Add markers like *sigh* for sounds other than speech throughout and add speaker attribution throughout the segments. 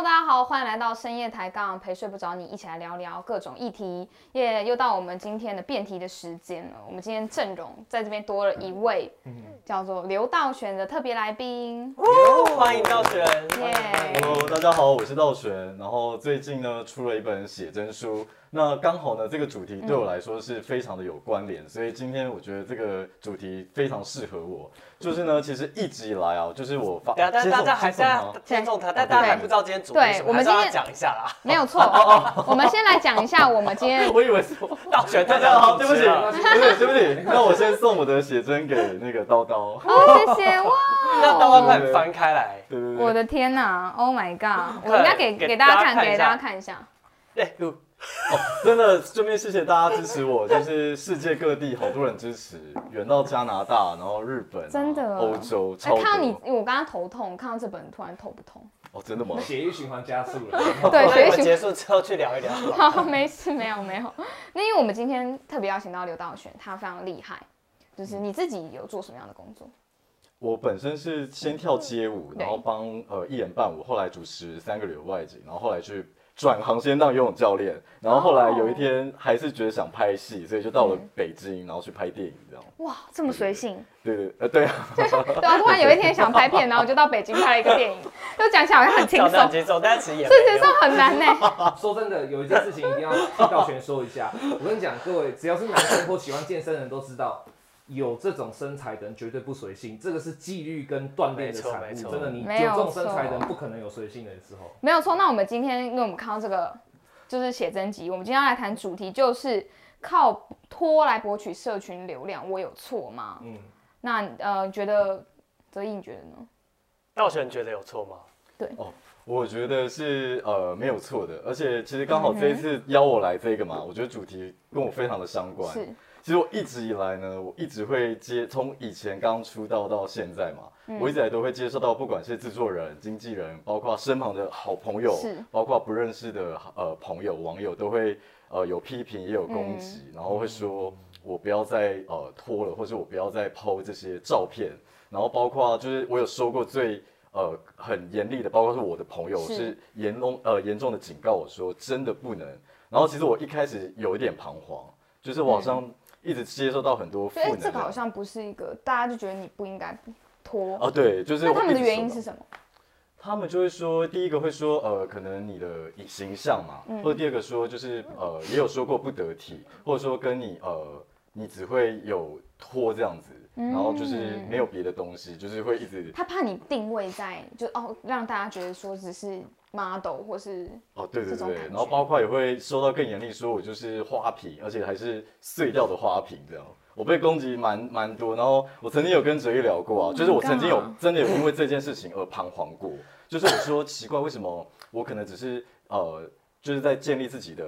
Speaker 1: うだ。大家好，欢迎来到深夜抬杠，陪睡不着你，一起来聊聊各种议题。耶、又到我们今天的辩题的时间了。我们今天阵容在这边多了一位，叫做刘道玄的特别来宾。
Speaker 2: 欢迎道玄。
Speaker 1: 耶、
Speaker 3: Hello，大家好，我是道玄。然后最近呢出了一本写真书，那刚好呢这个主题对我来说是非常的有关联，所以今天我觉得这个主题非常适合我。就是呢，其实一直以来啊，就是我发，
Speaker 2: 大家，但大家还是要
Speaker 3: 接受吗
Speaker 2: 听众他，但大家还不知道今天主题
Speaker 1: 我们今天
Speaker 2: 讲一下啦。
Speaker 1: 没有错。我们先来讲一下我们今天 *laughs*
Speaker 3: 我以为是我。
Speaker 2: 道玄
Speaker 3: 大
Speaker 2: 大家好，
Speaker 3: 对不起，对不起，对不起，那我先送我的写真给那个叨叨。
Speaker 1: 哦，谢谢哇！*laughs*
Speaker 2: 那刀刀快点翻开来。
Speaker 3: 对对对，
Speaker 1: 我的天哪，Oh my god！我
Speaker 2: 快
Speaker 1: 应该给
Speaker 2: 给
Speaker 1: 给大家看，
Speaker 2: 大家看一下
Speaker 1: 给大家看一下。
Speaker 2: 哎，录
Speaker 3: 真的顺便谢谢大家支持我，就是世界各地好多人支持，远到加拿大，然后日本啊、
Speaker 1: 真的
Speaker 3: 欧洲，
Speaker 1: 哎
Speaker 3: 超
Speaker 1: 看到你，我刚刚头痛，看到这本突然头不痛。
Speaker 3: 哦，真的吗？
Speaker 4: 血液循环加速了。*laughs*
Speaker 1: 对，
Speaker 2: 那我们
Speaker 1: 学习
Speaker 2: 结束之后去聊一聊。*laughs*
Speaker 1: 好，没事，没有没有。那因为我们今天特别邀请到刘道玄，他非常厉害。就是你自己有做什么样的工作？
Speaker 3: 我本身是先跳街舞，然后帮呃一人伴舞，后来主持三个旅游外景，然后后来去转行先当游泳教练，然后后来有一天还是觉得想拍戏，所以就到了北京，然后去拍电影这样。
Speaker 1: 哇，这么随性。
Speaker 3: 对对呃对啊，*laughs*
Speaker 1: 对啊，突然有一天想拍片，然后就到北京拍了一个电影，就讲起来好像很轻松
Speaker 2: 轻松，但其实也
Speaker 1: 事实。上很难呢。*laughs*
Speaker 4: 说真的，有一件事情一定要道全说一下。我跟你讲，各位只要是男生或喜欢健身的人都知道，有这种身材的人绝对不随性，这个是纪律跟锻炼的产物。真的，你
Speaker 1: 没有
Speaker 4: 有这种身材的人不可能有随性的时候。
Speaker 1: 没有错，那我们今天因为我们看到这个就是写真集，我们今天要来谈主题就是靠拖来博取社群流量，我有错吗？
Speaker 4: 嗯，
Speaker 1: 那呃，觉得泽毅你觉得呢？
Speaker 2: 道玄觉得有错吗？对。
Speaker 3: 哦我觉得是呃没有错的，而且其实刚好这一次邀我来这个嘛，我觉得主题跟我非常的相关。
Speaker 1: 是，
Speaker 3: 其实我一直以来呢，我一直会接，从以前刚出道到现在嘛，
Speaker 1: 嗯。
Speaker 3: 我一直以来都会接受到，不管是制作人、经纪人，包括身旁的好朋友
Speaker 1: 是，
Speaker 3: 包括不认识的呃朋友、网友，都会呃有批评，也有攻
Speaker 1: 嗯。
Speaker 3: 击，然后会说我不要再呃拖了，或者我不要再抛这些照片，然后包括就是我有说过最。呃，很严厉的，包括是我的朋友
Speaker 1: 是。
Speaker 3: 是严重呃严重的警告我说，真的不能。然后其实我一开始有一点彷徨，就是我好像一直接受到很多负
Speaker 1: 所以
Speaker 3: 能量。
Speaker 1: 这个好像不是一个大家就觉得你不应该拖。
Speaker 3: 哦，对，就是
Speaker 1: 那他们的原因是什么？
Speaker 3: 他们就会说，第一个会说，呃，可能你的形象嘛，
Speaker 1: 嗯
Speaker 3: 或者第二个说就是，呃，也有说过不得体，或者说跟你，呃，你只会有拖这样子，然后就是没有别的东西，就是会一直，
Speaker 1: 他怕你定位在就哦，让大家觉得说只是 model 或是
Speaker 3: 哦，对对对然后包括也会收到更严厉，说我就是花瓶，而且还是碎掉的花瓶这样。我被攻击蛮蛮多，然后我曾经有跟哲一聊过啊
Speaker 1: Oh
Speaker 3: 就是我曾经有真的有因为这件事情而彷徨过，就是我说奇怪，为什么我可能只是呃，就是在建立自己的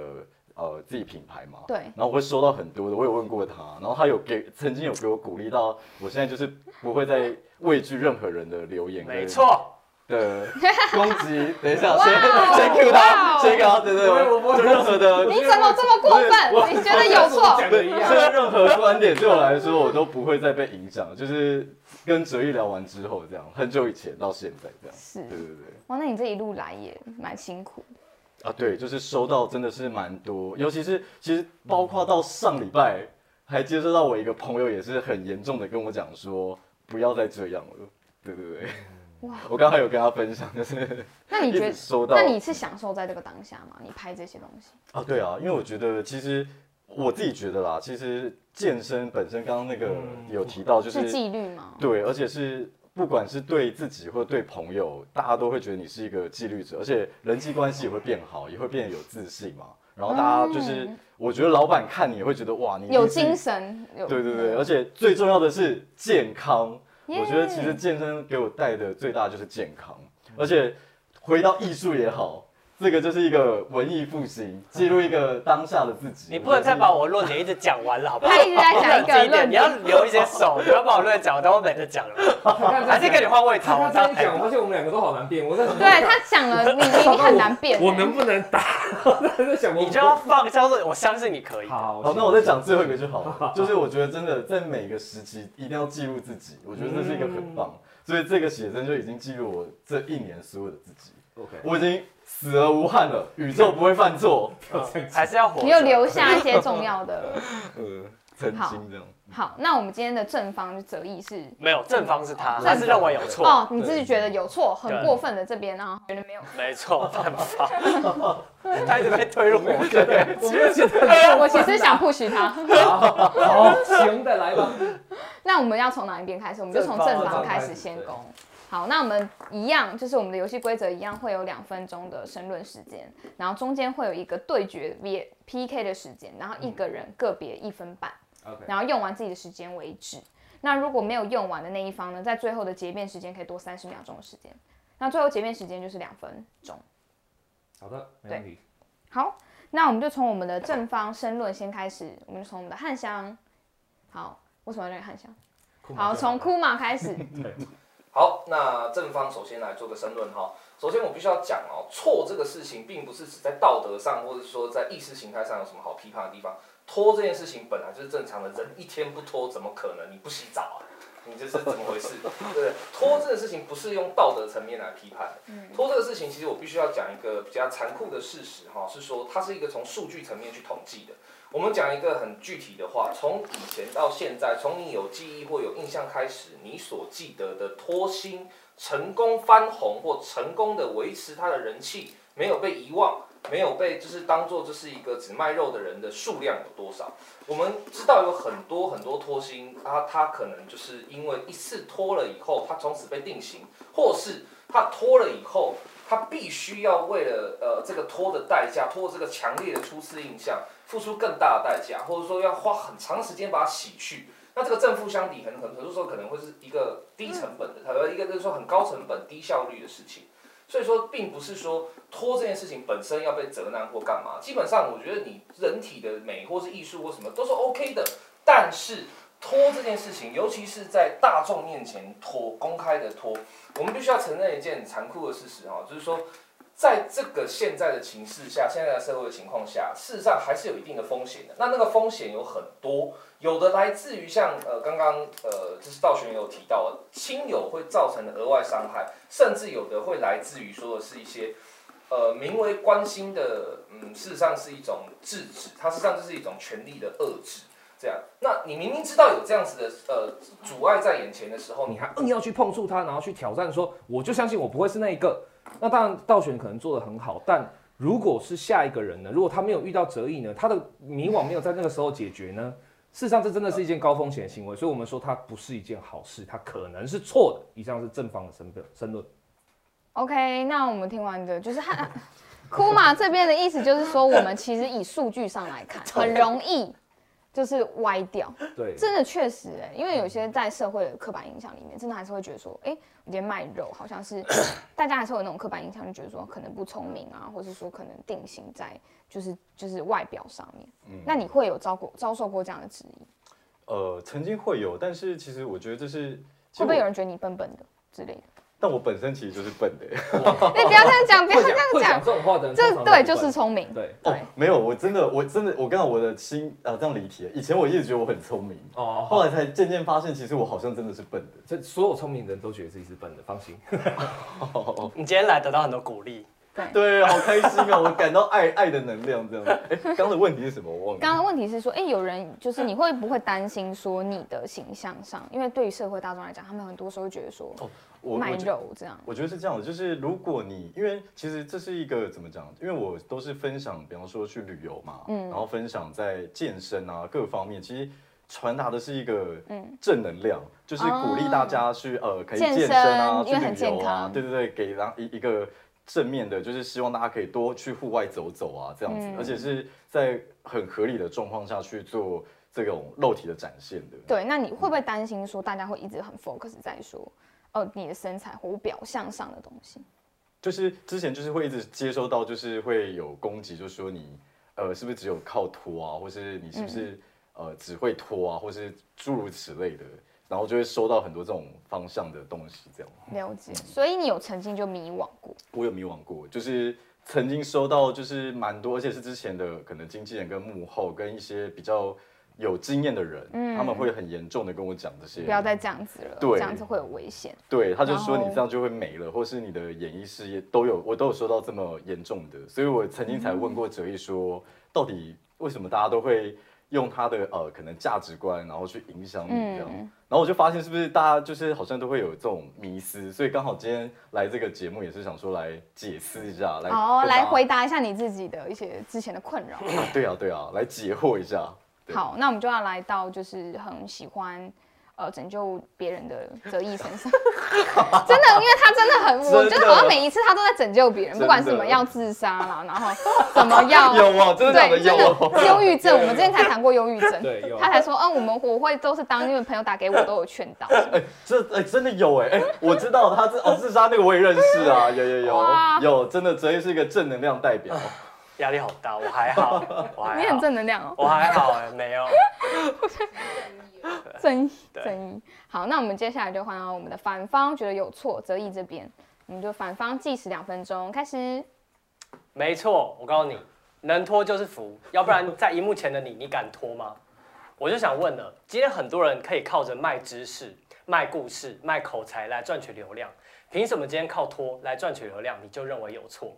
Speaker 3: 呃自己品牌嘛，
Speaker 1: 对。
Speaker 3: 然后我会收到很多的，我有问过他，然后他有给曾经有给我鼓励到，我现在就是不会再畏惧任何人的留言，
Speaker 2: 没错，
Speaker 3: 的 *laughs* 攻击。等一下，先
Speaker 1: 哦
Speaker 3: 先 Q 他，
Speaker 1: 哦
Speaker 3: 先 Q 他，对对
Speaker 4: 我我
Speaker 3: 对，就任何的
Speaker 1: 你怎么这么过分？你觉得有错？
Speaker 4: 讲的一样 *laughs*
Speaker 3: 现。在任何观点对我来说，我都不会再被影响。就是跟哲毅聊完之后，这样很久以前到现在这样。
Speaker 1: 是
Speaker 3: 对对对。
Speaker 1: 哇，那你这一路来也蛮辛苦的。
Speaker 3: 啊，对，就是收到真的是蛮多，尤其是其实包括到上礼拜还接收到我一个朋友也是很严重的跟我讲说，不要再这样了。对对对，
Speaker 1: 哇，
Speaker 3: 我刚刚有跟他分享，就是 *laughs*
Speaker 1: 那你觉得？
Speaker 3: 收到。
Speaker 1: 那你是享受在这个当下吗？你拍这些东西？
Speaker 3: 啊，对啊，因为我觉得其实我自己觉得啦，其实健身本身刚刚那个
Speaker 4: 嗯
Speaker 3: 有提到，就是
Speaker 1: 纪律吗？
Speaker 3: 对，而且是不管是对自己或对朋友，大家都会觉得你是一个纪律者，而且人际关系也会变好，也会变得有自信嘛。然后大家就是，
Speaker 1: 嗯
Speaker 3: 我觉得老板看你也会觉得哇，你
Speaker 1: 有精神，有
Speaker 3: 对对对，而且最重要的是健康。
Speaker 1: 耶
Speaker 3: 我觉得其实健身给我带的最大就是健康，而且回到艺术也好，这个就是一个文艺复兴，记录一个当下的自己。
Speaker 2: 你不能再把我论点一直讲完了，好不好？
Speaker 1: 他一直在讲一个
Speaker 2: 冷静点你要留一些手，*laughs* 不要把我论点讲完，等我等着讲了。还是跟你换位置，
Speaker 4: 他
Speaker 2: 我
Speaker 4: 这样讲，我发现我们两个都好难辩。我在想，
Speaker 1: 对他讲了，你你很难辩欸。
Speaker 4: 我能不能打？*laughs*
Speaker 2: 你就要放，叫做我相信你可以。
Speaker 4: 好。
Speaker 3: 好，那我再讲最后一个就好了。*laughs* 就是我觉得真的在每个时期一定要记录自己，我觉得这是一个很棒。所以这个写真就已经记录我这一年所有的自己。
Speaker 4: OK，
Speaker 3: 我已经死而无憾了，宇宙不会犯错。*laughs* *laughs*
Speaker 2: 还是要活。
Speaker 1: 你又留下一些重要的。
Speaker 3: 呃，*laughs* 曾经这样。
Speaker 1: 好，那我们今天的正方择议是
Speaker 2: 没有正方是他，
Speaker 1: 正
Speaker 2: 他是认为有错。
Speaker 1: 哦，你自己觉得有错，很过分的这边呢，觉得没有。
Speaker 2: 没错，正方，他一直被推入火坑。
Speaker 5: 我没觉得
Speaker 1: 我其实想 push 他。
Speaker 5: 好，行的来吧。
Speaker 1: 那我们要从哪一边开始？我们就从正方开始先攻。好，那我们一样，就是我们的游戏规则一样，会有两分钟的申论时间，然后中间会有一个对决 V PK 的时间，然后一个人个别一分半。然后用完自己的时间为止。那如果没有用完的那一方呢，在最后的结辩时间可以多三十秒钟的时间。那最后结辩时间就是两分钟。
Speaker 5: 好的，没问题。
Speaker 1: 好，那我们就从我们的正方申论先开始。我们就从我们的汉香。好，为什么要叫汉香？好，从库马开始。*laughs*
Speaker 5: 对。好，那正方首先来做个申论哈。首先我必须要讲哦，错这个事情并不是指在道德上，或者说在意识形态上有什么好批判的地方。拖这件事情本来就是正常的，人一天不拖怎么可能？你不洗澡啊？你这是怎么回事？*laughs* 对拖这个事情不是用道德层面来批判的。拖这个事情，其实我必须要讲一个比较残酷的事实哈，是说它是一个从数据层面去统计的。我们讲一个很具体的话，从以前到现在，从你有记忆或有印象开始，你所记得的拖星成功翻红或成功的维持它的人气，没有被遗忘。没有被就是当做这是一个只卖肉的人的数量有多少？我们知道有很多很多拖星啊，他可能就是因为一次拖了以后，他从此被定型，或是他拖了以后，他必须要为了呃这个拖的代价，拖这个强烈的初次印象，付出更大的代价，或者说要花很长时间把它洗去。那这个正负相抵，很很很多时候可能会是一个低成本的，它一个就是说很高成本低效率的事情。所以说，并不是说拖这件事情本身要被责难或干嘛。基本上，我觉得你人体的美或是艺术或什么都是 OK 的。但是拖这件事情，尤其是在大众面前拖、公开的拖，我们必须要承认一件残酷的事实哈，就是说。在这个现在的情势下，现在的社会的情况下，事实上还是有一定的风险的。那那个风险有很多，有的来自于像呃刚刚呃就是道玄有提到亲友会造成的额外伤害，甚至有的会来自于说的是一些呃名为关心的，嗯，事实上是一种制止，它实际上就是一种权力的遏制。这样，那你明明知道有这样子的呃阻碍在眼前的时候，你还硬要去碰触它，然后去挑战，说我就相信我不会是那一个。那当然，道玄可能做得很好，但如果是下一个人呢？如果他没有遇到折翼呢？他的迷惘没有在那个时候解决呢？事实上，这真的是一件高风险的行为，所以我们说它不是一件好事，它可能是错的。以上是正方的申辩。申论。
Speaker 1: OK，那我们听完的就是他库马这边的意思，就是说我们其实以数据上来看，*laughs* 很容易。就是歪掉，
Speaker 5: 对，
Speaker 1: 真的确实哎，因为有些在社会的刻板印象里面，真的还是会觉得说，哎，今天卖肉好像是大家还是有那种刻板印象，就觉得说可能不聪明啊，或者说可能定型在就是就是外表上面。嗯，那你会有遭过遭受过这样的质疑？
Speaker 3: 呃，曾经会有，但是其实我觉得这是
Speaker 1: 会不会有人觉得你笨笨的之类的？
Speaker 3: 但我本身其实就是笨的，
Speaker 1: 你不要这样讲，不要这样
Speaker 5: 讲。这种话的，
Speaker 1: 这对就是聪明。
Speaker 5: 对
Speaker 3: 哦，没有，我真的，我真的，我刚刚我的心啊，这样离题了。以前我一直觉得我很聪明，哦，*laughs* 后来才渐渐发现，其实我好像真的是笨的。
Speaker 5: 这所有聪明人都觉得自己是笨的，放心。
Speaker 2: 你今天来得到很多鼓励。
Speaker 3: 对，好开心啊！我感到爱爱的能量这样。哎，刚刚的问题是什么？我忘了。
Speaker 1: 刚刚的问题是说，哎，有人就是你会不会担心说你的形象上？因为对于社会大众来讲，他们很多时候会觉得说，哦，卖肉这样。
Speaker 3: 我觉得是这样的，就是如果你因为其实这是一个怎么讲？因为我都是分享，比方说去旅游嘛，嗯，然后分享在健身啊各方面，其实传达的是一个嗯正能量，就是鼓励大家去呃可以健身啊，去旅游啊，对对对，给然一一个。正面的，就是希望大家可以多去户外走走啊，这样子，而且是在很合理的状况下去做这种肉体的展现的。
Speaker 1: 对，那你会不会担心说大家会一直很 focus 在说，哦，你的身材或表象上的东西？
Speaker 3: 就是之前就是会一直接收到，就是会有攻击，就说你呃是不是只有靠拖啊，或是你是不是呃只会拖啊，或是诸如此类的。然后就会收到很多这种方向的东西，这样
Speaker 1: 了解。所以你有曾经就迷惘过？
Speaker 3: 我有迷惘过，就是曾经收到就是蛮多，而且是之前的可能经纪人跟幕后跟一些比较有经验的人，
Speaker 1: 嗯。
Speaker 3: 他们会很严重的跟我讲这些，
Speaker 1: 不要再这样子了，
Speaker 3: 对。
Speaker 1: 这样子会有危险。
Speaker 3: 对，他就说你这样就会没了，或是你的演艺事业都有，我都有收到这么严重的，所以我曾经才问过哲毅说，到底为什么大家都会用他的呃可能价值观，然后去影响你这样，
Speaker 1: 嗯
Speaker 3: 然后我就发现是不是大家就是好像都会有这种迷思，所以刚好今天来这个节目也是想说来解释一下，来
Speaker 1: 哦，来回答一下你自己的一些之前的困扰。
Speaker 3: 啊 *laughs* 对啊对啊，来解惑一下。对。
Speaker 1: 好，那我们就要来到就是很喜欢呃拯救别人的泽毅身上，*laughs* 真的，因为他真的很，我觉得好像每一次他都在拯救别人，不管是什么要自杀啦，然后怎么要 *laughs*
Speaker 3: 有啊，
Speaker 1: 对，真
Speaker 3: 有
Speaker 1: 的忧郁症，我们之前才谈过忧郁症，
Speaker 5: 对
Speaker 1: 他才说，嗯，我们我会都是当因为朋友打给我都有劝导，
Speaker 3: 哎、这哎、真的有哎、哎、我知道他自哦自杀那个我也认识啊，有有有。有，真的哲毅是一个正能量代表。
Speaker 2: 压力好大，我还好，*laughs* 我还好，
Speaker 1: 你很正能量哦，
Speaker 2: 我还好哎，没有。*laughs*
Speaker 1: 正义
Speaker 2: 对
Speaker 1: 正义。好，那我们接下来就换到我们的反方觉得有错，泽毅这边，我们就反方计时两分钟，开始。
Speaker 2: 没错，我告诉你，能拖就是福，要不然在荧幕前的你，你敢拖吗？我就想问了，今天很多人可以靠着卖知识、卖故事、卖口才来赚取流量，凭什么今天靠拖来赚取流量，你就认为有错？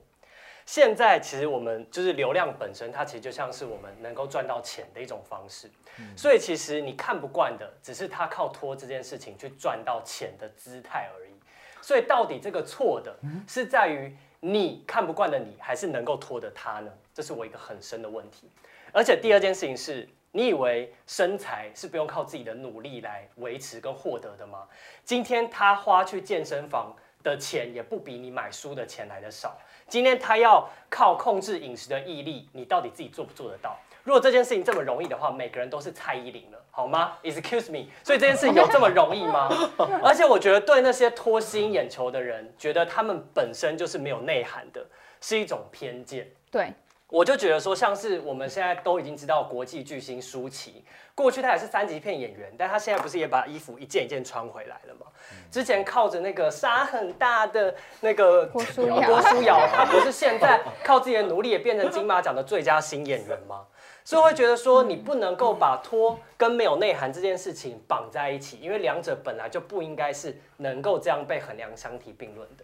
Speaker 2: 现在其实我们就是流量本身，它其实就像是我们能够赚到钱的一种方式，所以其实你看不惯的，只是他靠拖这件事情去赚到钱的姿态而已。所以到底这个错的是在于你看不惯的你，还是能够拖的他呢？这是我一个很深的问题。而且第二件事情是，你以为身材是不用靠自己的努力来维持跟获得的吗？今天他花去健身房的钱，也不比你买书的钱来的少。今天他要靠控制饮食的毅力，你到底自己做不做得到？如果这件事情这么容易的话，每个人都是蔡依林了，好吗？Excuse me，所以这件事情有这么容易吗？*laughs* 而且我觉得对那些脱吸引眼球的人，觉得他们本身就是没有内涵的，是一种偏见。
Speaker 1: 对，
Speaker 2: 我就觉得说，像是我们现在都已经知道国际巨星舒淇，过去他也是三级片演员，但他现在不是也把衣服一件一件穿回来了吗？之前靠着那个沙很大的那个
Speaker 1: 郭书瑶
Speaker 2: 郭书瑶，他不是现在靠自己的努力也变成金马奖的最佳新演员吗？所以我会觉得说，你不能够把拖跟没有内涵这件事情绑在一起，因为两者本来就不应该是能够这样被衡量相提并论的。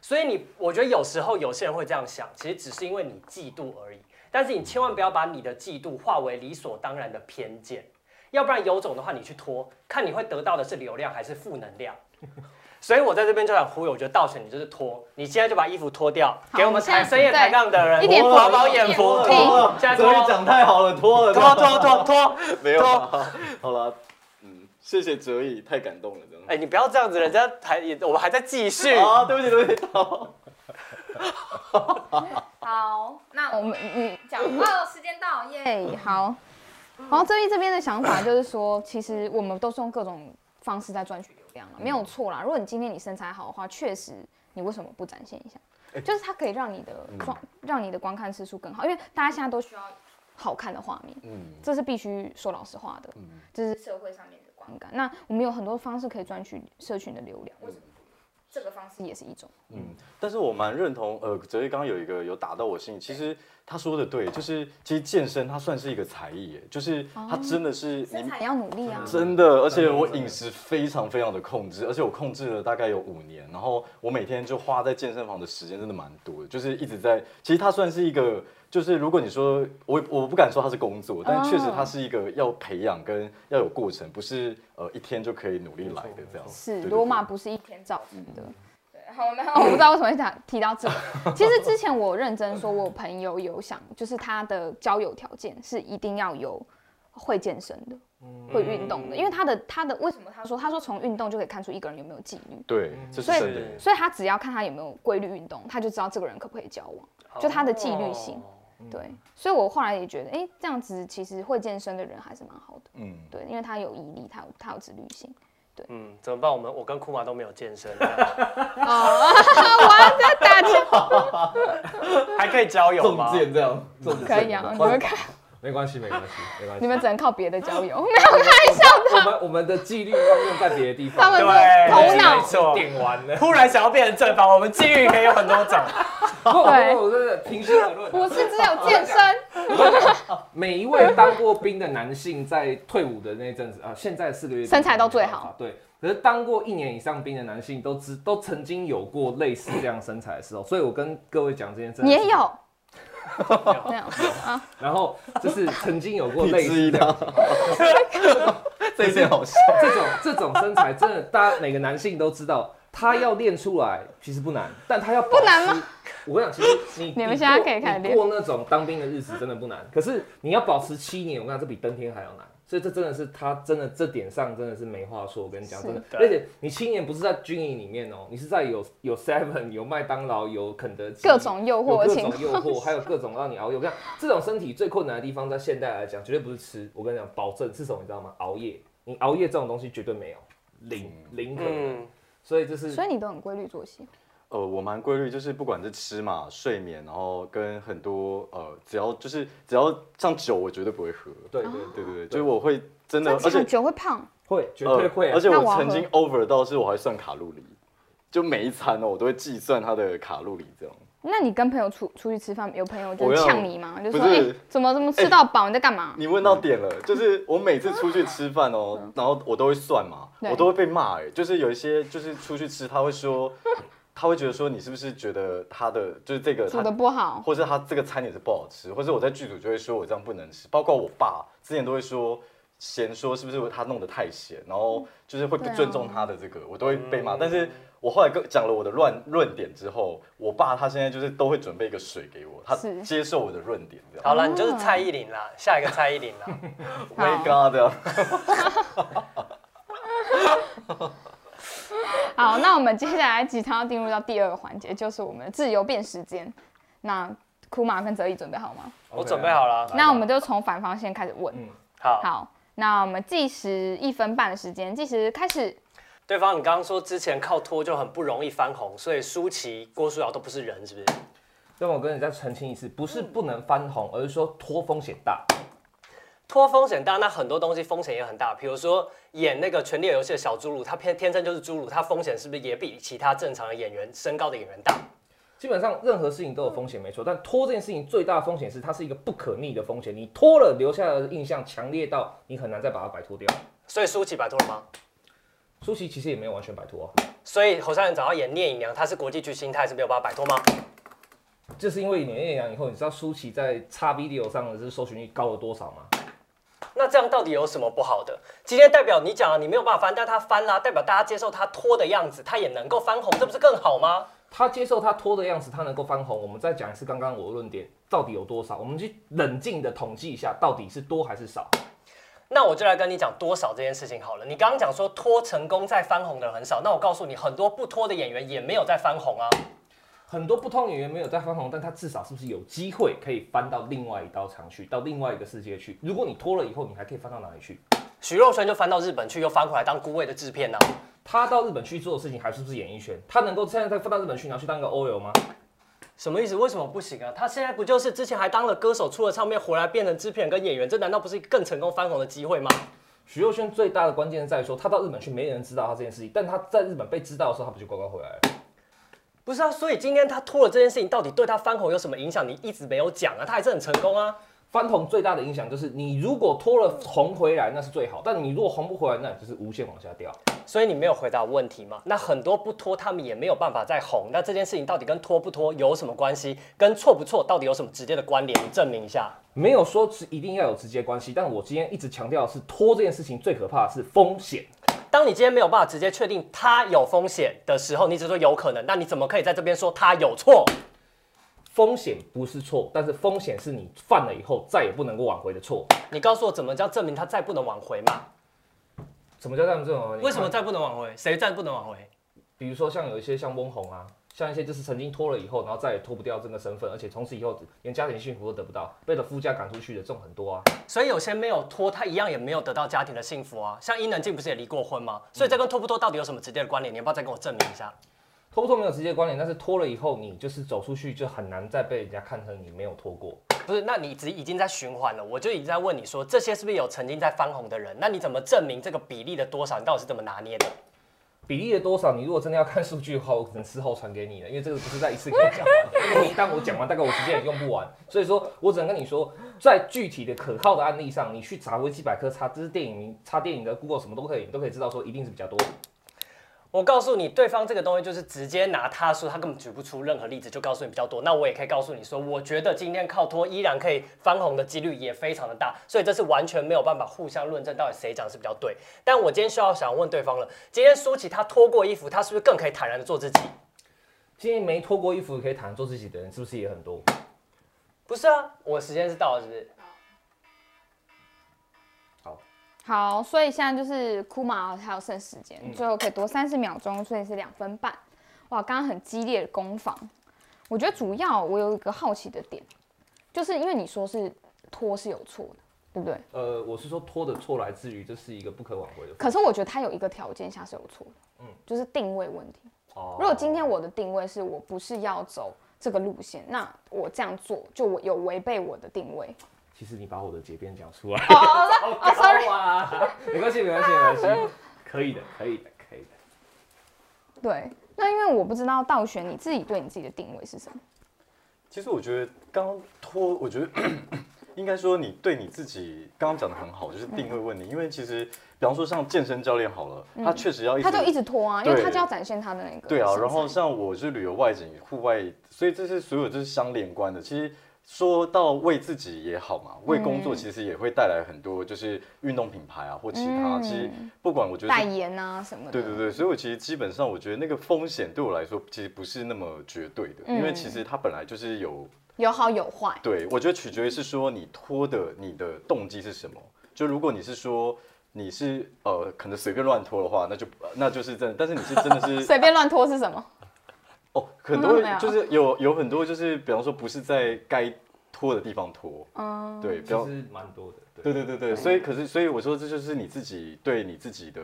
Speaker 2: 所以你，我觉得有时候有些人会这样想，其实只是因为你嫉妒而已。但是你千万不要把你的嫉妒化为理所当然的偏见，要不然有种的话，你去拖，看你会得到的是流量还是负能量。*laughs* 所以我在这边就想呼吁，我觉得道玄你就是拖，你现在就把衣服脱掉，
Speaker 1: 好
Speaker 2: 给我们
Speaker 1: 现在
Speaker 2: 抬深夜抬杠的人
Speaker 1: 一点
Speaker 2: 饱饱眼福，脱
Speaker 3: 了，
Speaker 2: 现在
Speaker 3: 哲毅
Speaker 2: 脱，
Speaker 3: 讲太好了，脱了，
Speaker 2: 脱脱脱脱，*laughs*
Speaker 3: 没有啊，*laughs* 好了，嗯，谢谢哲毅，太感动了，真的。
Speaker 2: 哎，你不要这样子，人家还也我们还在继续。
Speaker 3: 啊，对不起，对不起，好，
Speaker 1: 好，那我们嗯讲哦，时间到耶，好。然后这一这边的想法就是说，其实我们都是用各种方式在赚取流量了，没有错啦。如果你今天你身材好的话，确实你为什么不展现一下？就是它可以让你的状，让你的观看次数更好，因为大家现在都需要好看的画面，
Speaker 3: 嗯。
Speaker 1: 这是必须说老实话的，这是社会上面的观感。那我们有很多方式可以赚取社群的流量，为什么？不这个方式也是一种。
Speaker 3: 嗯，但是我蛮认同，呃，哲一刚刚有一个有打到我心里，其实他说的对，就是其实健身它算是一个才艺，就是它真的是你
Speaker 1: 身材要努力啊，
Speaker 3: 真的，而且我饮食非常非常的控制，而且我控制了大概有五年，然后我每天就花在健身房的时间真的蛮多的，就是一直在。其实它算是一个，就是如果你说我我不敢说它是工作，但确实它是一个要培养跟要有过程，不是呃一天就可以努力来的这样。
Speaker 1: 是罗马不是一天造成的。对，好，我们 *laughs* 我不知道为什么会讲提到这个。其实之前我认真说，我朋友有想，就是他的交友条件是一定要有会健身的，会运动的，因为他的他的为什么他说他说从运动就可以看出一个人有没有纪律，
Speaker 3: 对，
Speaker 1: 所以。所以他只要看他有没有规律运动，他就知道这个人可不可以交往，就他的纪律性。
Speaker 2: 哦
Speaker 1: 对，所以我后来也觉得，哎，这样子其实会健身的人还是蛮好的。
Speaker 3: 嗯，
Speaker 1: 对，因为他有毅力，他有他有自律性。
Speaker 2: 对嗯，怎么办？我们我跟库玛都没有健身，*laughs*
Speaker 1: 哦，*laughs* 我在打球。*laughs*
Speaker 2: 还可以交友
Speaker 3: 中
Speaker 2: 吗？
Speaker 3: 箭这样，
Speaker 1: 可以啊，你们看，
Speaker 5: 没关系，没关系，没关系。
Speaker 1: 你们只能靠别的交友，没有开笑的
Speaker 5: 我们我们的纪律要用在别的地方。
Speaker 1: 他们
Speaker 2: 对
Speaker 1: 的头脑
Speaker 2: 没错
Speaker 5: 点完了。
Speaker 2: 突然想要变成正方，我们纪律可以有很多种。
Speaker 5: 不，
Speaker 1: 对
Speaker 5: 我真的平心而论，
Speaker 1: 我是只有健身，
Speaker 5: 每一位当过兵的男性在退伍的那一阵子啊，现在四个月
Speaker 1: 身材都最好。
Speaker 5: 对，可是当过一年以上兵的男性都知都曾经有过类似这样身材的时候，所以我跟各位讲这件事。
Speaker 1: 你也有。*laughs* 没有
Speaker 5: 啊。然后就是曾经有过类
Speaker 3: 似的，*laughs* *laughs* 这件好笑。
Speaker 5: 这种这种身材真的，大家每个男性都知道。他要练出来其实不难，但他要
Speaker 1: 不难吗？
Speaker 5: 我跟你讲，其实你 *laughs*
Speaker 1: 你们现在可以开始练
Speaker 5: 过那种当兵的日子真的不难，可是你要保持七年，我跟你讲，这比登天还要难。所以这真的是他真的这点上真的是没话说。我跟你讲，真的，而且你七年不是在军营里面哦，你是在有有 seven 有麦当劳有肯德基
Speaker 1: 各种诱惑，
Speaker 5: 各种诱惑，还有各种让你熬夜。我讲这种身体最困难的地方，在现代来讲，绝对不是吃。我跟你讲，保证是什么？你知道吗？熬夜。你熬夜这种东西绝对没有零零可能。所以就是，
Speaker 1: 所以你都很规律作息。
Speaker 3: 呃，我蛮规律，就是不管是吃嘛、睡眠，然后跟很多呃，只要就是只要像酒，我绝对不会喝。
Speaker 5: 对对
Speaker 3: 对对对，就是我会真的，而且
Speaker 1: 酒会胖，
Speaker 5: 会绝对会。
Speaker 3: 而且我曾经 over 到是我还算卡路里，就每一餐呢，我都会计算它的卡路里这样。
Speaker 1: 那你跟朋友出出去吃饭，有朋友就呛你吗？就说哎，怎么怎么吃到饱？你在干嘛？
Speaker 3: 你问到点了，就是我每次出去吃饭哦，然后我都会算嘛。我都会被骂哎，就是有一些就是出去吃，他会说，*laughs* 他会觉得说你是不是觉得他的就是这个
Speaker 1: 煮的不好，
Speaker 3: 或者他这个餐也是不好吃，或者我在剧组就会说我这样不能吃，包括我爸之前都会说嫌说是不是他弄得太咸，然后就是会不尊重他的这个，我都会被骂。但是我后来跟讲了我的论论点之后，我爸他现在就是都会准备一个水给我，他接受我的论点这样。
Speaker 2: 好了，你就是蔡依林啦，下一个蔡依林啦，*laughs*
Speaker 3: 没嘎的。*laughs*
Speaker 1: 好，那我们接下来即将要进入到第二个环节，就是我们的自由变时间。那库马跟泽义准备好吗？
Speaker 2: 我准备好了。
Speaker 1: 那我们就从反方先开始问。
Speaker 2: 嗯好。
Speaker 1: 好，那我们计时一分半的时间，计时开始。
Speaker 2: 对方，你刚刚说之前靠拖就很不容易翻红，所以舒淇、郭书瑶都不是人，是不是？
Speaker 5: 那我跟你再澄清一次，不是不能翻红，而是说拖风险大。
Speaker 2: 拖风险大，那很多东西风险也很大。比如说演那个《权力游戏》的小侏儒，他偏天生就是侏儒，他风险是不是也比其他正常的演员身高的演员大？
Speaker 5: 基本上任何事情都有风险，没错。但拖这件事情最大的风险是它是一个不可逆的风险，你拖了留下来的印象强烈到你很难再把它摆脱掉。
Speaker 2: 所以舒淇摆脱了吗？
Speaker 5: 舒淇其实也没有完全摆脱。
Speaker 2: 所以侯孝贤找到演聂隐娘，她是国际巨星，她还是没有办法摆脱吗？
Speaker 5: 就是因为演聂隐娘以后，你知道舒淇在叉 video 上的这搜寻率高了多少吗？
Speaker 2: 那这样到底有什么不好的？今天代表你讲了你没有办法翻，但他翻啦，代表大家接受他拖的样子，他也能够翻红，这不是更好吗？
Speaker 5: 他接受他拖的样子，他能够翻红。我们再讲一次刚刚我的论点，到底有多少？我们去冷静的统计一下，到底是多还是少？
Speaker 2: 那我就来跟你讲多少这件事情好了。你刚刚讲说脱成功再翻红的人很少，那我告诉你，很多不脱的演员也没有在翻红啊。
Speaker 5: 很多不通演员没有在翻红，但他至少是不是有机会可以翻到另外一道墙去，到另外一个世界去？如果你脱了以后，你还可以翻到哪里去？
Speaker 2: 徐若瑄就翻到日本去，又翻回来当孤味的制片呢？
Speaker 5: 他到日本去做的事情还是不是演艺圈？他能够现在再翻到日本去，然后去当个 OL 吗？
Speaker 2: 什么意思？为什么不行啊？他现在不就是之前还当了歌手，出了唱片回来变成制片人跟演员，这难道不是更成功翻红的机会吗？
Speaker 5: 徐若瑄最大的关键在于说，他到日本去没人知道他这件事情，但他在日本被知道的时候，他不就乖乖回来了？
Speaker 2: 不是啊，所以今天他拖了这件事情，到底对他翻红有什么影响？你一直没有讲啊，他还是很成功啊。
Speaker 5: 翻红最大的影响就是，你如果拖了红回来，那是最好；但你如果红不回来，那就是无限往下掉。
Speaker 2: 所以你没有回答问题嘛？那很多不拖，他们也没有办法再红。那这件事情到底跟拖不拖有什么关系？跟错不错到底有什么直接的关联？你证明一下。
Speaker 5: 没有说是一定要有直接关系，但我今天一直强调的是，拖这件事情最可怕的是风险。
Speaker 2: 当你今天没有办法直接确定它有风险的时候，你只说有可能，那你怎么可以在这边说它有错？
Speaker 5: 风险不是错，但是风险是你犯了以后再也不能够挽回的错。
Speaker 2: 你告诉我怎么叫证明他再不能挽回嘛？
Speaker 5: 什么叫这样这种？
Speaker 2: 为什么再不能挽回？谁再不能挽回？
Speaker 5: 比如说像有一些像翁虹啊。像一些就是曾经脱了以后，然后再也脱不掉这个身份，而且从此以后连家庭幸福都得不到，被了夫家赶出去的这种很多啊。
Speaker 2: 所以有些没有脱，他一样也没有得到家庭的幸福啊。像伊能静不是也离过婚吗？所以这跟脱不脱到底有什么直接的关联？你要不要再跟我证明一下？
Speaker 5: 拖不拖没有直接关联，但是拖了以后，你就是走出去就很难再被人家看成你没有拖过。
Speaker 2: 不是，那你只已经在循环了，我就已经在问你说，这些是不是有曾经在翻红的人？那你怎么证明这个比例的多少？你到底是怎么拿捏的？
Speaker 5: 比例的多少，你如果真的要看数据的话，我可能事后传给你了，因为这个不是在一次给你讲完，因 *laughs* 为你当我讲完，大概我时间也用不完，所以说我只能跟你说，在具体的可靠的案例上，你去查维基百科，查这是电影名，查电影的 Google 什么都可以，你都可以知道说一定是比较多。
Speaker 2: 我告诉你，对方这个东西就是直接拿他说，他根本举不出任何例子，就告诉你比较多。那我也可以告诉你说，我觉得今天靠托依然可以翻红的几率也非常的大，所以这是完全没有办法互相论证到底谁讲是比较对。但我今天需要想问对方了，今天舒淇她脱过衣服，她是不是更可以坦然的做自己？
Speaker 5: 今天没脱过衣服可以坦然做自己的人，是不是也很多？
Speaker 2: 不是啊，我时间是到了，是不是？
Speaker 1: 好，所以现在就是库马还有剩时间，
Speaker 5: 嗯
Speaker 1: 最后可以多三十秒钟，所以是两分半。哇，刚刚很激烈的攻防，我觉得主要我有一个好奇的点，就是因为你说是拖是有错的，对不对？
Speaker 5: 呃，我是说拖的错来自于这是一个不可挽回的。
Speaker 1: 可是我觉得它有一个条件下是有错的，
Speaker 5: 嗯
Speaker 1: 就是定位问题。
Speaker 5: 哦
Speaker 1: 如果今天我的定位是我不是要走这个路线，那我这样做就我有违背我的定位。
Speaker 5: 其实你把我的结辩讲出来，
Speaker 1: 哦哦 *laughs* 哦，sorry，
Speaker 5: 哇，*laughs* 没关系，没关系，没关系，可以的，可以的，可以的。
Speaker 1: 对，那因为我不知道道玄你自己对你自己的定位是什么。
Speaker 3: 其实我觉得刚刚拖，我觉得 *coughs* 应该说你对你自己刚刚讲的很好，就是定位问题。因为其实，比方说像健身教练好了，他确实要一直
Speaker 1: 他就一直拖啊，因为他就要展现他的那个
Speaker 3: 对啊，然后像我是旅游外景、户外，所以这些所有就是相连关的。其实说到为自己也好嘛，为工作其实也会带来很多，就是运动品牌啊或其他。
Speaker 1: 嗯
Speaker 3: 其实不管我觉得
Speaker 1: 代言啊什么的。
Speaker 3: 对对对，所以我其实基本上我觉得那个风险对我来说其实不是那么绝对的，因为
Speaker 1: 嗯
Speaker 3: 其实它本来就是有
Speaker 1: 有好有坏。
Speaker 3: 对，我觉得取决于是说你拖的你的动机是什么。就如果你是说你是呃可能随便乱拖的话，那就那就是真的。但是你是真的是 *laughs*
Speaker 1: 随便乱拖是什么？
Speaker 3: 哦，很多就是有有很多就是比方说不是在该拖的地方拖，
Speaker 1: 嗯，
Speaker 3: 对，比方
Speaker 5: 其实蛮多的，
Speaker 3: 对对对对，所以可是所以我说这就是你自己对你自己的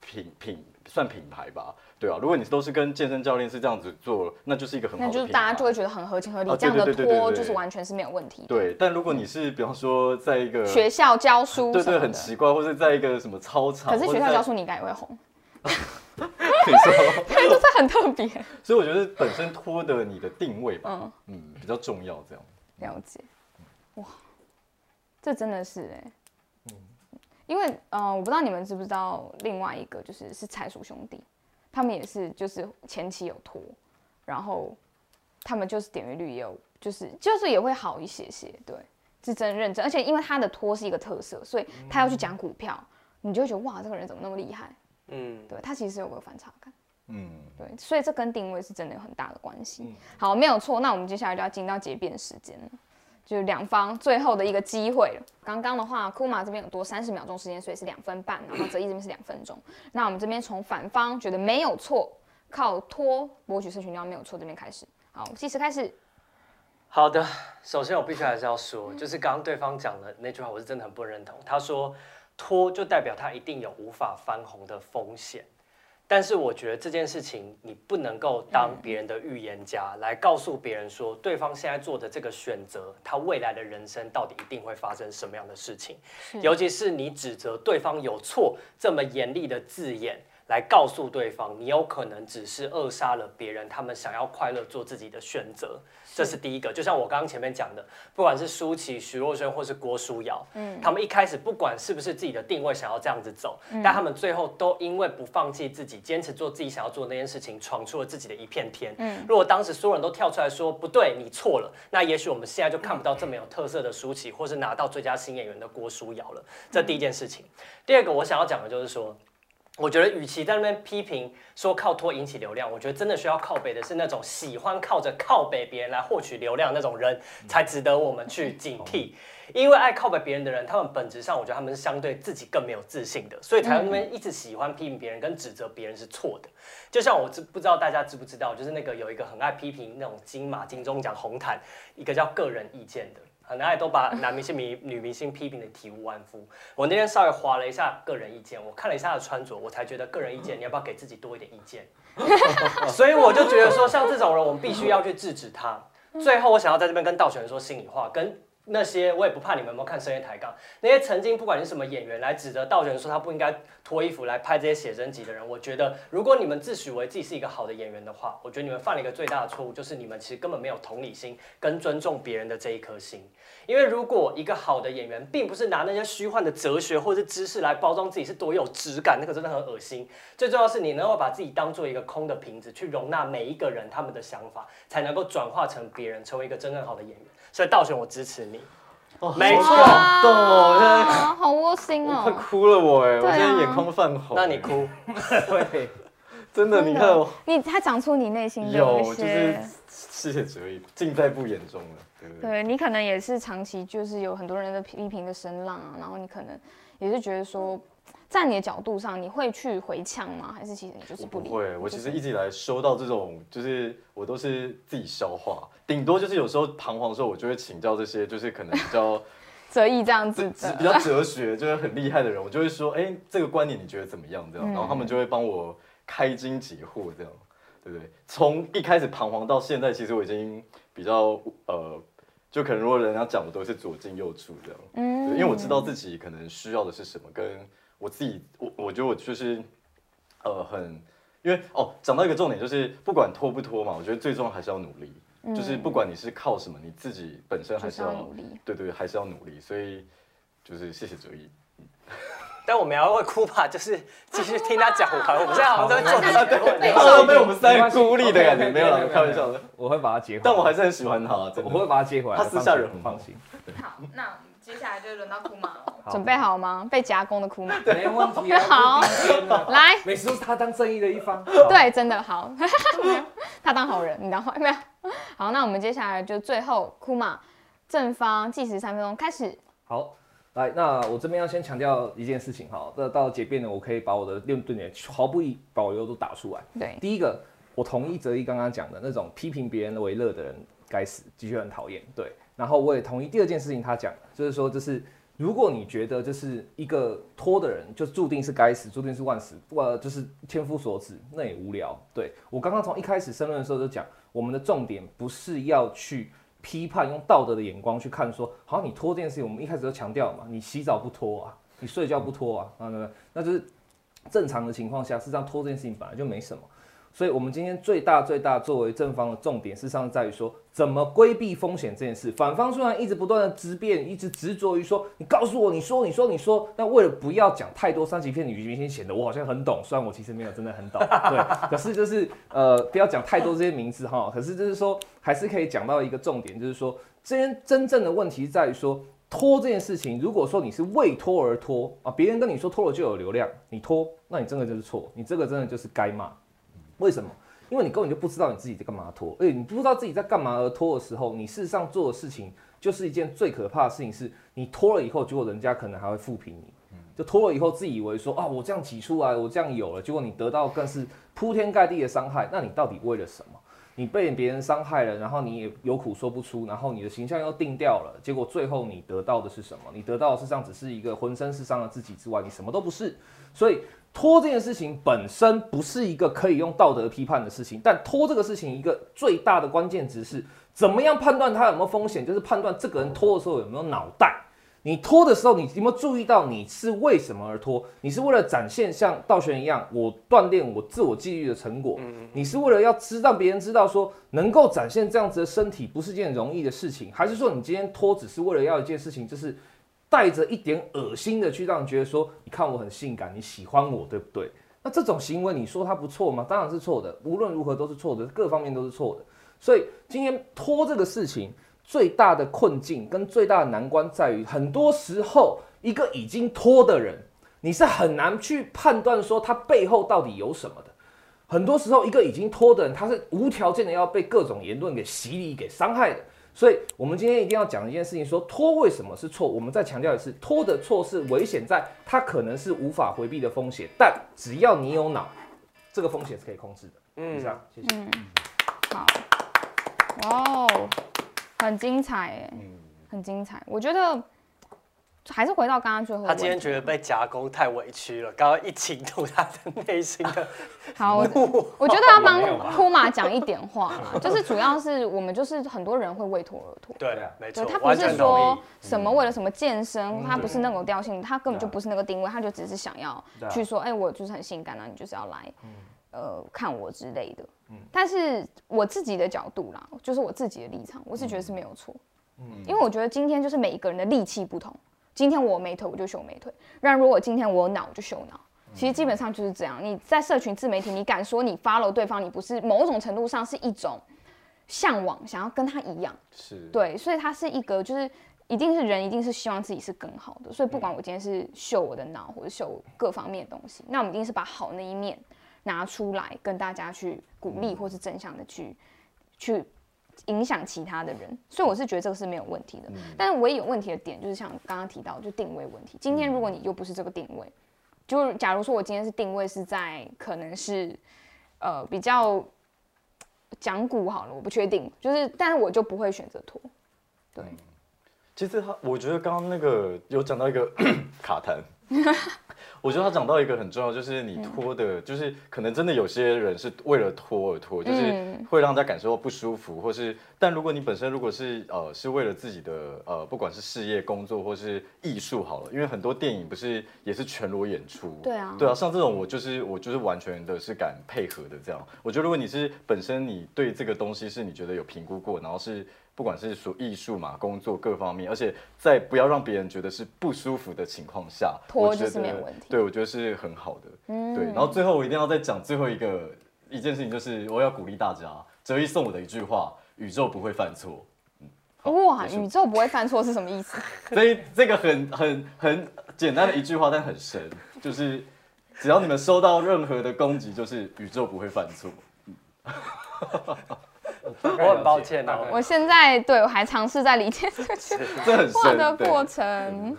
Speaker 3: 品品算品牌吧，对啊。如果你都是跟健身教练是这样子做，那就是一个很好
Speaker 1: 那
Speaker 3: 的。
Speaker 1: 就是大家就会觉得很合情合理
Speaker 3: 哦，
Speaker 1: 这样的拖就是完全是没有问题的。
Speaker 3: 对，但如果你是比方说在一个
Speaker 1: 学校教书
Speaker 3: 对对很奇怪，或者在一个什么操场，
Speaker 1: 可是学校教书你应该也会红，*laughs*
Speaker 3: 你说，
Speaker 1: 就是很特别。
Speaker 3: 所以我觉得本身拖的你的定位吧，
Speaker 1: 嗯，
Speaker 3: 嗯，比较重要这样。
Speaker 1: 了解。哇，这真的是哎、因为呃，我不知道你们知不知道另外一个就是是财叔兄弟，他们也是就是前期有拖，然后他们就是点阅率也有，就是就是也会好一些些，对，是真认真，而且因为他的托是一个特色，所以他要去讲股票，你就会觉得哇，这个人怎么那么厉害？
Speaker 2: 嗯，
Speaker 1: 对他其实有个反差感。
Speaker 3: 嗯，
Speaker 1: 对，所以这跟定位是真的有很大的关系。
Speaker 5: 嗯
Speaker 1: 好，没有错。那我们接下来就要进到结辩时间了，就是两方最后的一个机会了。刚刚的话，库马这边有多三十秒钟时间，所以是两分半，然后泽一这边是两分钟。那我们这边从反方觉得没有错，靠拖博取社群量没有错这边开始。好，计时开始。
Speaker 2: 好的，首先我必须还是要说，就是刚刚对方讲的那句话，我是真的很不认同。他说拖就代表他一定有无法翻红的风险，但是我觉得这件事情你不能够当别人的预言家来告诉别人说，对方现在做的这个选择，他未来的人生到底一定会发生什么样的事情。尤其是你指责对方有错这么严厉的字眼。来告诉对方，你有可能只是扼杀了别人他们想要快乐做自己的选择，这是第一个。就像我刚刚前面讲的，不管是舒淇、徐若瑄或是郭书瑶，嗯，他们一开始不管是不是自己的定位想要这样子走，但他们最后都因为不放弃自己，坚持做自己想要做的那件事情，闯出了自己的一片天。嗯，如果当时所有人都跳出来说不对，你错了，那也许我们现在就看不到这么有特色的舒淇，或是拿到最佳新演员的郭书瑶了。这第一件事情。第二个我想要讲的就是说。我觉得，与其在那边批评说靠拖引起流量，我觉得真的需要靠北的是那种喜欢靠着靠北别人来获取流量那种人，才值得我们去警惕。因为爱靠北别人的人，他们本质上我觉得他们是相对自己更没有自信的，所以才会那边一直喜欢批评别人跟指责别人是错的。就像我知不知道大家知不知道，就是那个有一个很爱批评那种金马、金钟奖、红毯，一个叫个人意见的。很爱都把男明星、女 *laughs* 女明星批评的体无完肤。我那天稍微划了一下个人意见，我看了一下他的穿着，我才觉得个人意见，你要不要给自己多一点意见？*laughs* 所以我就觉得说，像这种人，我们必须要去制止他。最后，我想要在这边跟道玄说心里话，跟那些我也不怕你们有没有看深夜抬杠，那些曾经不管是什么演员来指责道玄说他不应该脱衣服来拍这些写真集的人，我觉得如果你们自诩为自己是一个好的演员的话，我觉得你们犯了一个最大的错误，就是你们其实根本没有同理心跟尊重别人的这一颗心。因为如果一个好的演员，并不是拿那些虚幻的哲学或者是知识来包装自己是多有质感，那个真的很恶心。最重要是你能够把自己当做一个空的瓶子，去容纳每一个人他们的想法，才能够转化成别人，成为一个真正好的演员。所以道玄，我支持你。
Speaker 3: 哦
Speaker 2: 没错
Speaker 3: 好感动哦，我现在
Speaker 1: 啊，好窝心
Speaker 3: 哦快
Speaker 1: 哦。
Speaker 3: 哭了我哎，我现在眼眶泛红。
Speaker 2: 那你哭，*laughs*
Speaker 5: 对，
Speaker 3: 真的，你看我
Speaker 1: 你他讲出你内心的
Speaker 3: 有，
Speaker 1: 一
Speaker 3: 就是
Speaker 1: 些，
Speaker 3: 谢谢哲毅，尽在不言中了，对不对？
Speaker 1: 对你可能也是长期就是有很多人的批评的声浪啊，然后你可能也是觉得说，在你的角度上，你会去回呛吗？还是其实你就是不理？
Speaker 3: 不会，我其实一直以来收到这种，就是我都是自己消化，顶多就是有时候彷徨的时候，我就会请教这些，就是可能比较 *laughs*
Speaker 1: 哲意这样子的，
Speaker 3: 比较哲学，就是很厉害的人，我就会说，哎、这个观点你觉得怎么样？这样，
Speaker 1: 嗯
Speaker 3: 然后他们就会帮我开经解惑，这样，对不对？从一开始彷徨到现在，其实我已经比较呃，就可能如果人家讲的都是左进右出这样，
Speaker 1: 嗯
Speaker 3: 因为我知道自己可能需要的是什么，跟我自己，我我觉得我就是呃很，因为哦，讲到一个重点就是不管拖不拖嘛，我觉得最重要还是要努力，就是不管你是靠什么，你自己本身还
Speaker 1: 是
Speaker 3: 是要
Speaker 1: 要努力。
Speaker 3: 对对，还是要努力，所以就是谢谢哲毅。
Speaker 2: 但我们也要会哭吧，就是继续听他讲完。我们现在好像在做
Speaker 1: 好
Speaker 2: 这个问题
Speaker 1: 对。
Speaker 3: 好像被我们三孤立的感觉没有了，开玩笑的。
Speaker 5: 我会把他接回来。
Speaker 3: 但我还是很喜欢他。
Speaker 5: 我会把他接回来。
Speaker 3: 他私下人很
Speaker 5: 放心
Speaker 1: 好，那接下来就轮到库马了，*laughs*
Speaker 5: 好
Speaker 1: 准备好吗？被夹攻的库马，*laughs*
Speaker 5: 没问题啊。*laughs*
Speaker 1: 好来，
Speaker 5: 每次都是他当正义的一方。
Speaker 1: 对，真的好，他当好人，你当坏没有？好，那我们接下来就最后库马正方计时三分钟开始。
Speaker 5: 好，来，那我这边要先强调一件事情哈，那到结辩呢，我可以把我的六论点毫不保留都打出来。
Speaker 1: 对，
Speaker 5: 第一个，我同意泽一刚刚讲的那种批评别人为乐的人该死，的确很讨厌。对，然后我也同意第二件事情，他讲就是说，就是如果你觉得就是一个拖的人就注定是该死，注定是万死，呃，就是千夫所指，那也无聊。对我刚刚从一开始申论的时候就讲，我们的重点不是要去。批判用道德的眼光去看，说好像你拖这件事情，我们一开始就强调嘛，你洗澡不拖啊，你睡觉不拖啊，啊，那那就是正常的情况下，事实上拖这件事情本来就没什么。所以，我们今天最大最大作为正方的重点，事实上在于说怎么规避风险这件事。反方虽然一直不断的质辩，一直执着于说你告诉我，你说，你说，你说，但为了不要讲太多三级片女，明显显得我好像很懂，虽然我其实没有真的很懂，对。可是就是呃，不要讲太多这些名字哈。可是就是说，还是可以讲到一个重点，就是说，这真正的问题在于说。拖这件事情，如果说你是为拖而拖啊，别人跟你说拖了就有流量，你拖，那你真的就是错，你这个真的就是该骂。为什么？因为你根本就不知道你自己在干嘛拖，而且你不知道自己在干嘛而拖的时候，你事实上做的事情就是一件最可怕的事情，是你拖了以后，结果人家可能还会复评你，就拖了以后自以为说啊，我这样挤出来，我这样有了，结果你得到更是铺天盖地的伤害，那你到底为了什么？你被别人伤害了，然后你也有苦说不出，然后你的形象又定掉了，结果最后你得到的是什么？你得到的事实上只是一个浑身是伤的自己之外，你什么都不是。所以拖这件事情本身不是一个可以用道德批判的事情，但拖这个事情一个最大的关键值是怎么样判断它有没有风险，就是判断这个人拖的时候有没有脑袋。你拖的时候，你有没有注意到你是为什么而拖？你是为了展现像道玄一样，我锻炼我自我纪律的成果。你是为了要知让别人知道说能够展现这样子的身体不是件容易的事情，还是说你今天拖只是为了要一件事情，就是带着一点恶心的去让人觉得说，你看我很性感，你喜欢我，对不对？那这种行为你说它不错吗？当然是错的，无论如何都是错的，各方面都是错的。所以今天拖这个事情。最大的困境跟最大的难关在于，很多时候一个已经拖的人，你是很难去判断说他背后到底有什么的。很多时候，一个已经拖的人，他是无条件的要被各种言论给洗礼、给伤害的。所以，我们今天一定要讲一件事情：说拖为什么是错？我们再强调一次，拖的错是危险在它可能是无法回避的风险，但只要你有脑，这个风险是可以控制的。以
Speaker 2: 嗯，
Speaker 5: 上，谢谢。
Speaker 1: 嗯，好，哇哦，很精彩哎，
Speaker 3: 嗯，
Speaker 1: 很精彩。我觉得还是回到刚刚最后
Speaker 2: 他今天觉得被夹攻太委屈了，刚刚一倾吐他的内心的。*laughs*
Speaker 1: 好，我我觉得要帮库马讲一点话啦，*laughs* 就是主要是我们就是很多人会为托而托。
Speaker 2: 对，没错，
Speaker 1: 他，不是说。什么为了什么健身，他不是那种调性，他根本就不是那个定位，他就只是想要去说，哎，我就是很性感啊，你就是要来，呃，看我之类的。但是我自己的角度啦，就是我自己的立场，我是觉得是没有错。因为我觉得今天就是每一个人的力气不同，今天我有美腿我就秀美腿，那如果今天我有脑我就秀脑。其实基本上就是这样。你在社群自媒体，你敢说你 follow 对方，你不是某种程度上是一种向往，想要跟他一样。
Speaker 3: 是，
Speaker 1: 对，所以他是一个，就是一定是人，一定是希望自己是更好的。所以不管我今天是秀我的脑，或者秀各方面的东西，那我们一定是把好那一面拿出来，跟大家去鼓励，或是正向的去去影响其他的人。所以我是觉得这个是没有问题的。但是唯一有问题的点，就是像刚刚提到，就定位问题。今天如果你又不是这个定位，就假如说我今天是定位是在可能是呃比较讲古好了，我不确定，就是但是我就不会选择拖。对，
Speaker 3: 其实他，我觉得刚刚那个有讲到一个 *coughs* 卡痰，*laughs* 我觉得他讲到一个很重要，就是你拖的，就是可能真的有些人是为了拖而拖，就是
Speaker 1: 嗯。
Speaker 3: 会让大家感受到不舒服，或是，但如果你本身如果是呃是为了自己的呃不管是事业、工作或是艺术好了，因为很多电影不是也是全裸演出，
Speaker 1: 对啊。
Speaker 3: 对啊，像这种我就是我就是完全的是敢配合的这样，我觉得如果你是本身你对这个东西是你觉得有评估过，然后是。不管是属艺术嘛、工作各方面，而且在不要让别人觉得是不舒服的情况下，
Speaker 1: 拖就是没有问题
Speaker 3: 对，我觉得是很好的。
Speaker 1: 嗯
Speaker 3: 对，然后最后我一定要再讲最后一个一件事情，就是我要鼓励大家，哲一送我的一句话：宇宙不会犯错。
Speaker 1: 哇，宇宙不会犯错是什么意思？*laughs*
Speaker 3: 所以这个很很很简单的一句话，但很深，就是只要你们收到任何的攻击，就是宇宙不会犯错。*laughs*
Speaker 2: 我很抱歉哦
Speaker 1: 我现在对我还尝试在理解这句
Speaker 3: 这很
Speaker 1: 话的过程。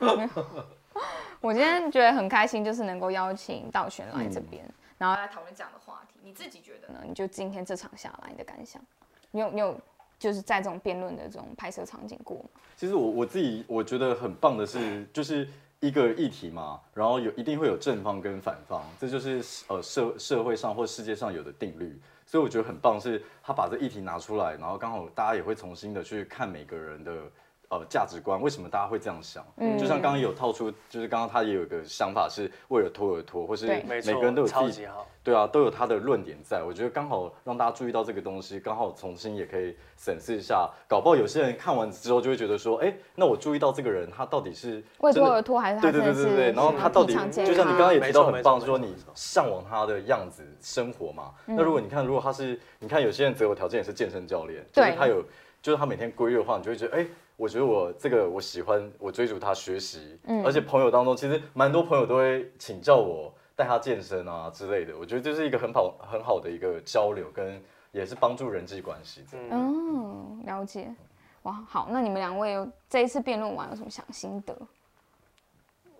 Speaker 1: *laughs* 我今天觉得很开心，就是能够邀请道玄来这边，然后来讨论这样的话题。你自己觉得呢？你就今天这场下来，你的感想，你有你有就是在这种辩论的这种拍摄场景过吗？
Speaker 3: 其实我我自己我觉得很棒的是，就是一个议题嘛，然后有一定会有正方跟反方，这就是呃社社会上或世界上有的定律。所以我觉得很棒，是他把这议题拿出来，然后刚好大家也会重新的去看每个人的呃价值观，为什么大家会这样想？嗯就像刚刚有套出，就是刚刚他也有一个想法是为了拖而拖，或是每个人都有自己。对啊，都有他的论点在。我觉得刚好让大家注意到这个东西，刚好重新也可以审视一下。搞不好有些人看完之后就会觉得说，哎，那我注意到这个人，他到底是
Speaker 1: 为拖而拖，还是他
Speaker 3: 对对对对对，然后他到底就像你
Speaker 1: 康
Speaker 3: 刚刚也提到很棒，说你向往他的样子生活嘛。那如果你看，如果他是，你看有些人择偶条件也是健身教练，就是他有，就是他每天规律的话，你就会觉得，哎，我觉得我这个我喜欢，我追逐他学习，而且朋友当中其实蛮多朋友都会请教我带他健身啊之类的，我觉得这是一个很好很好的一个交流，跟也是帮助人际关系。
Speaker 1: 嗯，了解。哇，好，那你们两位有这一次辩论完有什么想心得？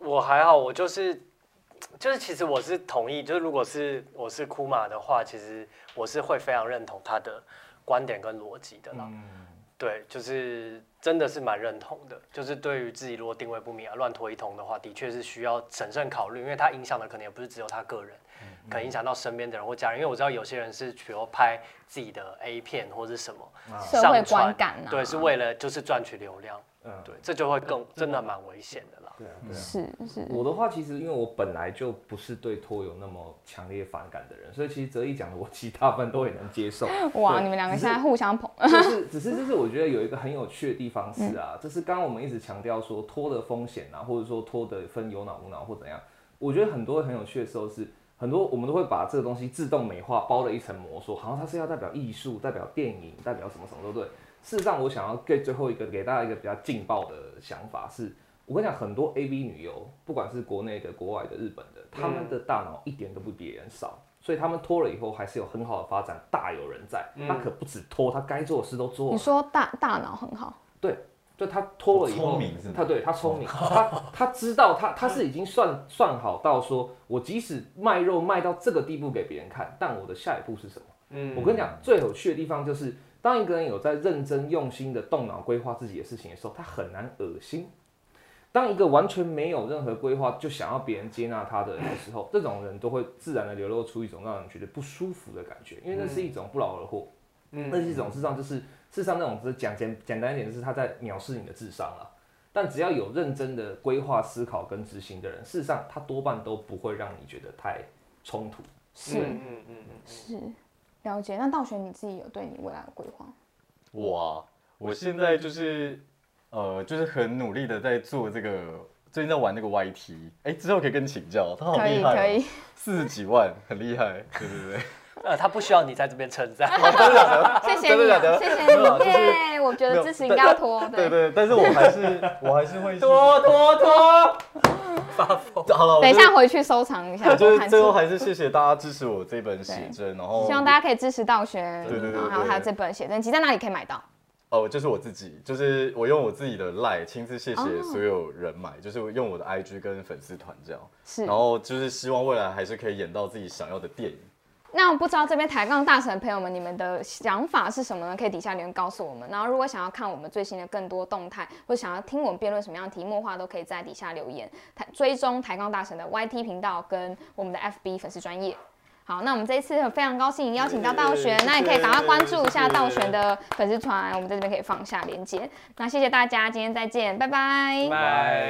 Speaker 2: 我还好，我就是就是其实我是同意，就是如果是我是库马的话，其实我是会非常认同他的观点跟逻辑的啦。对，就是真的是蛮认同的。就是对于自己如果定位不明啊、乱拖一通的话，的确是需要审慎考虑，因为它影响的可能也不是只有他个人，可能影响到身边的人或家人。因为我知道有些人是比如拍自己的 A 片或者什么，
Speaker 1: 社会
Speaker 2: 上传
Speaker 1: 观感啊，
Speaker 2: 对，是为了就是赚取流量，
Speaker 5: 嗯，
Speaker 2: 对，这就会更真的蛮危险的啦。
Speaker 5: 对啊，对啊。
Speaker 1: 是是，
Speaker 5: 我的话，其实因为我本来就不是对拖有那么强烈反感的人，所以其实泽一讲的我其实大部分都也能接受。
Speaker 1: 哇，你们两个现在互相捧，
Speaker 5: 就是，只是就是我觉得有一个很有趣的地方是啊，这是刚刚我们一直强调说拖的风险啊，或者说拖的分有脑无脑或怎样。我觉得很多很有趣的时候是，很多我们都会把这个东西自动美化，包了一层膜，说好像它是要代表艺术、代表电影、代表什么什么都对。事实上，我想要给最后一个给大家一个比较劲爆的想法是，我跟你讲，很多 AV 女优，不管是国内的、国外的、日本的，他们的大脑一点都不比别人少。所以他们脱了以后还是有很好的发展，大有人在。他可不止脱，他该做的事都做了。
Speaker 1: 你说大大脑很好，对
Speaker 5: 就他脱了以后，
Speaker 3: 明是
Speaker 5: 他对他聪明，他他知道他他是已经算算好到说，我即使卖肉卖到这个地步给别人看，但我的下一步是什么？
Speaker 2: 嗯
Speaker 5: 我跟你讲，最有趣的地方就是，当一个人有在认真用心的动脑规划自己的事情的时候，他很难恶心。当一个完全没有任何规划就想要别人接纳他的人的时候，这种人都会自然的流露出一种让人觉得不舒服的感觉，因为那是一种不劳而获，
Speaker 2: 嗯
Speaker 5: 那是一种事实上就是事实上那种只是讲简简单一点，就是他在藐视你的智商了。但只要有认真的规划、思考跟执行的人，事实上他多半都不会让你觉得太冲突。
Speaker 1: 是
Speaker 2: 嗯嗯嗯嗯，
Speaker 1: 是，了解。那道玄你自己有对你未来的规划？
Speaker 3: 我啊，我现在就是呃，就是很努力的在做这个，最近在玩那个 YT，哎、之后可以跟你请教，他好厉害、哦，
Speaker 1: 可以，
Speaker 3: 四十几万，很厉害，对对对。
Speaker 2: 呃，他不需要你在这边称赞，
Speaker 1: 谢谢你啊，
Speaker 3: 真的假的
Speaker 1: 谢谢
Speaker 3: 没有啊
Speaker 1: 你
Speaker 3: 就是
Speaker 1: 耶！我觉得支持应该要拖，
Speaker 3: 对对，但是我还是我还是会去
Speaker 2: 拖拖拖，*laughs* 发疯。*laughs*
Speaker 3: 好了，
Speaker 1: 等一下回去收藏一下，
Speaker 3: 我就是。最后还是谢谢大家支持我这本写真，然后
Speaker 1: 希望大家可以支持道玄，
Speaker 3: 对对对对
Speaker 1: 然后还有这本写真集在哪里可以买到？
Speaker 3: 哦，就是我自己，就是我用我自己的赖亲自谢谢
Speaker 1: 哦
Speaker 3: 所有人买，就是我用我的 IG 跟粉丝团这样，
Speaker 1: 是
Speaker 3: 然。后就是希望未来还是可以演到自己想要的电影。
Speaker 1: 那我不知道这边抬杠大神的朋友们，你们的想法是什么呢？可以底下留言告诉我们。然后如果想要看我们最新的更多动态，或者想要听我们辩论什么样的题目的话，都可以在底下留言。台追踪抬杠大神的 YT 频道跟我们的 FB 粉丝专业。好，那我们这一次非常高兴邀请到道玄，那也可以赶快关注一下道玄的粉丝团，我们在这边可以放下链接。那谢谢大家，今天再见，拜拜。
Speaker 2: 拜。